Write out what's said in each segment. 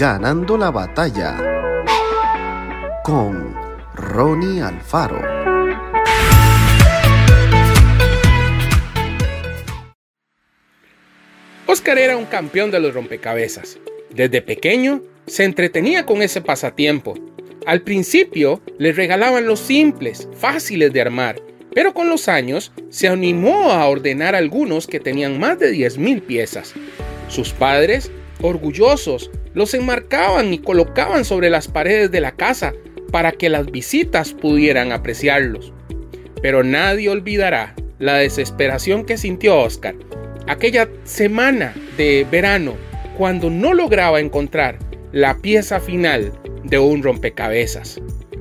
Ganando la batalla con Ronnie Alfaro. Oscar era un campeón de los rompecabezas. Desde pequeño se entretenía con ese pasatiempo. Al principio le regalaban los simples, fáciles de armar, pero con los años se animó a ordenar algunos que tenían más de 10.000 piezas. Sus padres, orgullosos, los enmarcaban y colocaban sobre las paredes de la casa para que las visitas pudieran apreciarlos. Pero nadie olvidará la desesperación que sintió Oscar aquella semana de verano cuando no lograba encontrar la pieza final de un rompecabezas.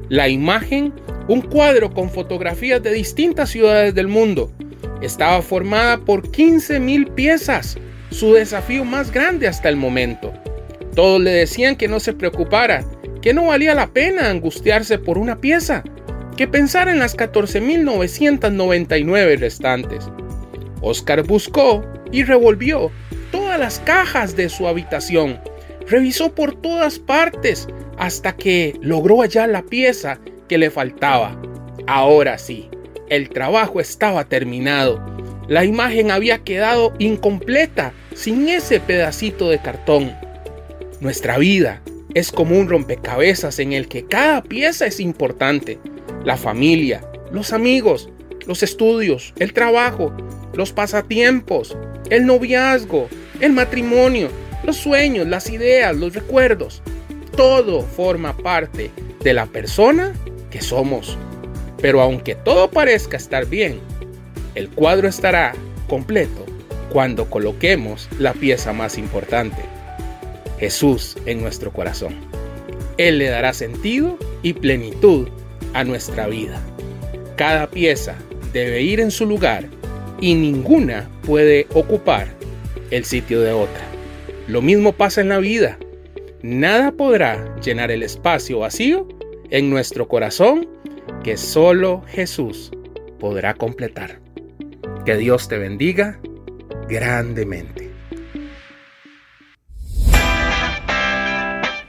La imagen, un cuadro con fotografías de distintas ciudades del mundo, estaba formada por 15.000 piezas, su desafío más grande hasta el momento. Todos le decían que no se preocupara, que no valía la pena angustiarse por una pieza, que pensara en las 14.999 restantes. Oscar buscó y revolvió todas las cajas de su habitación. Revisó por todas partes hasta que logró hallar la pieza que le faltaba. Ahora sí, el trabajo estaba terminado. La imagen había quedado incompleta sin ese pedacito de cartón. Nuestra vida es como un rompecabezas en el que cada pieza es importante. La familia, los amigos, los estudios, el trabajo, los pasatiempos, el noviazgo, el matrimonio, los sueños, las ideas, los recuerdos. Todo forma parte de la persona que somos. Pero aunque todo parezca estar bien, el cuadro estará completo cuando coloquemos la pieza más importante, Jesús en nuestro corazón. Él le dará sentido y plenitud a nuestra vida. Cada pieza debe ir en su lugar y ninguna puede ocupar el sitio de otra. Lo mismo pasa en la vida. Nada podrá llenar el espacio vacío en nuestro corazón que solo Jesús podrá completar. Que Dios te bendiga grandemente.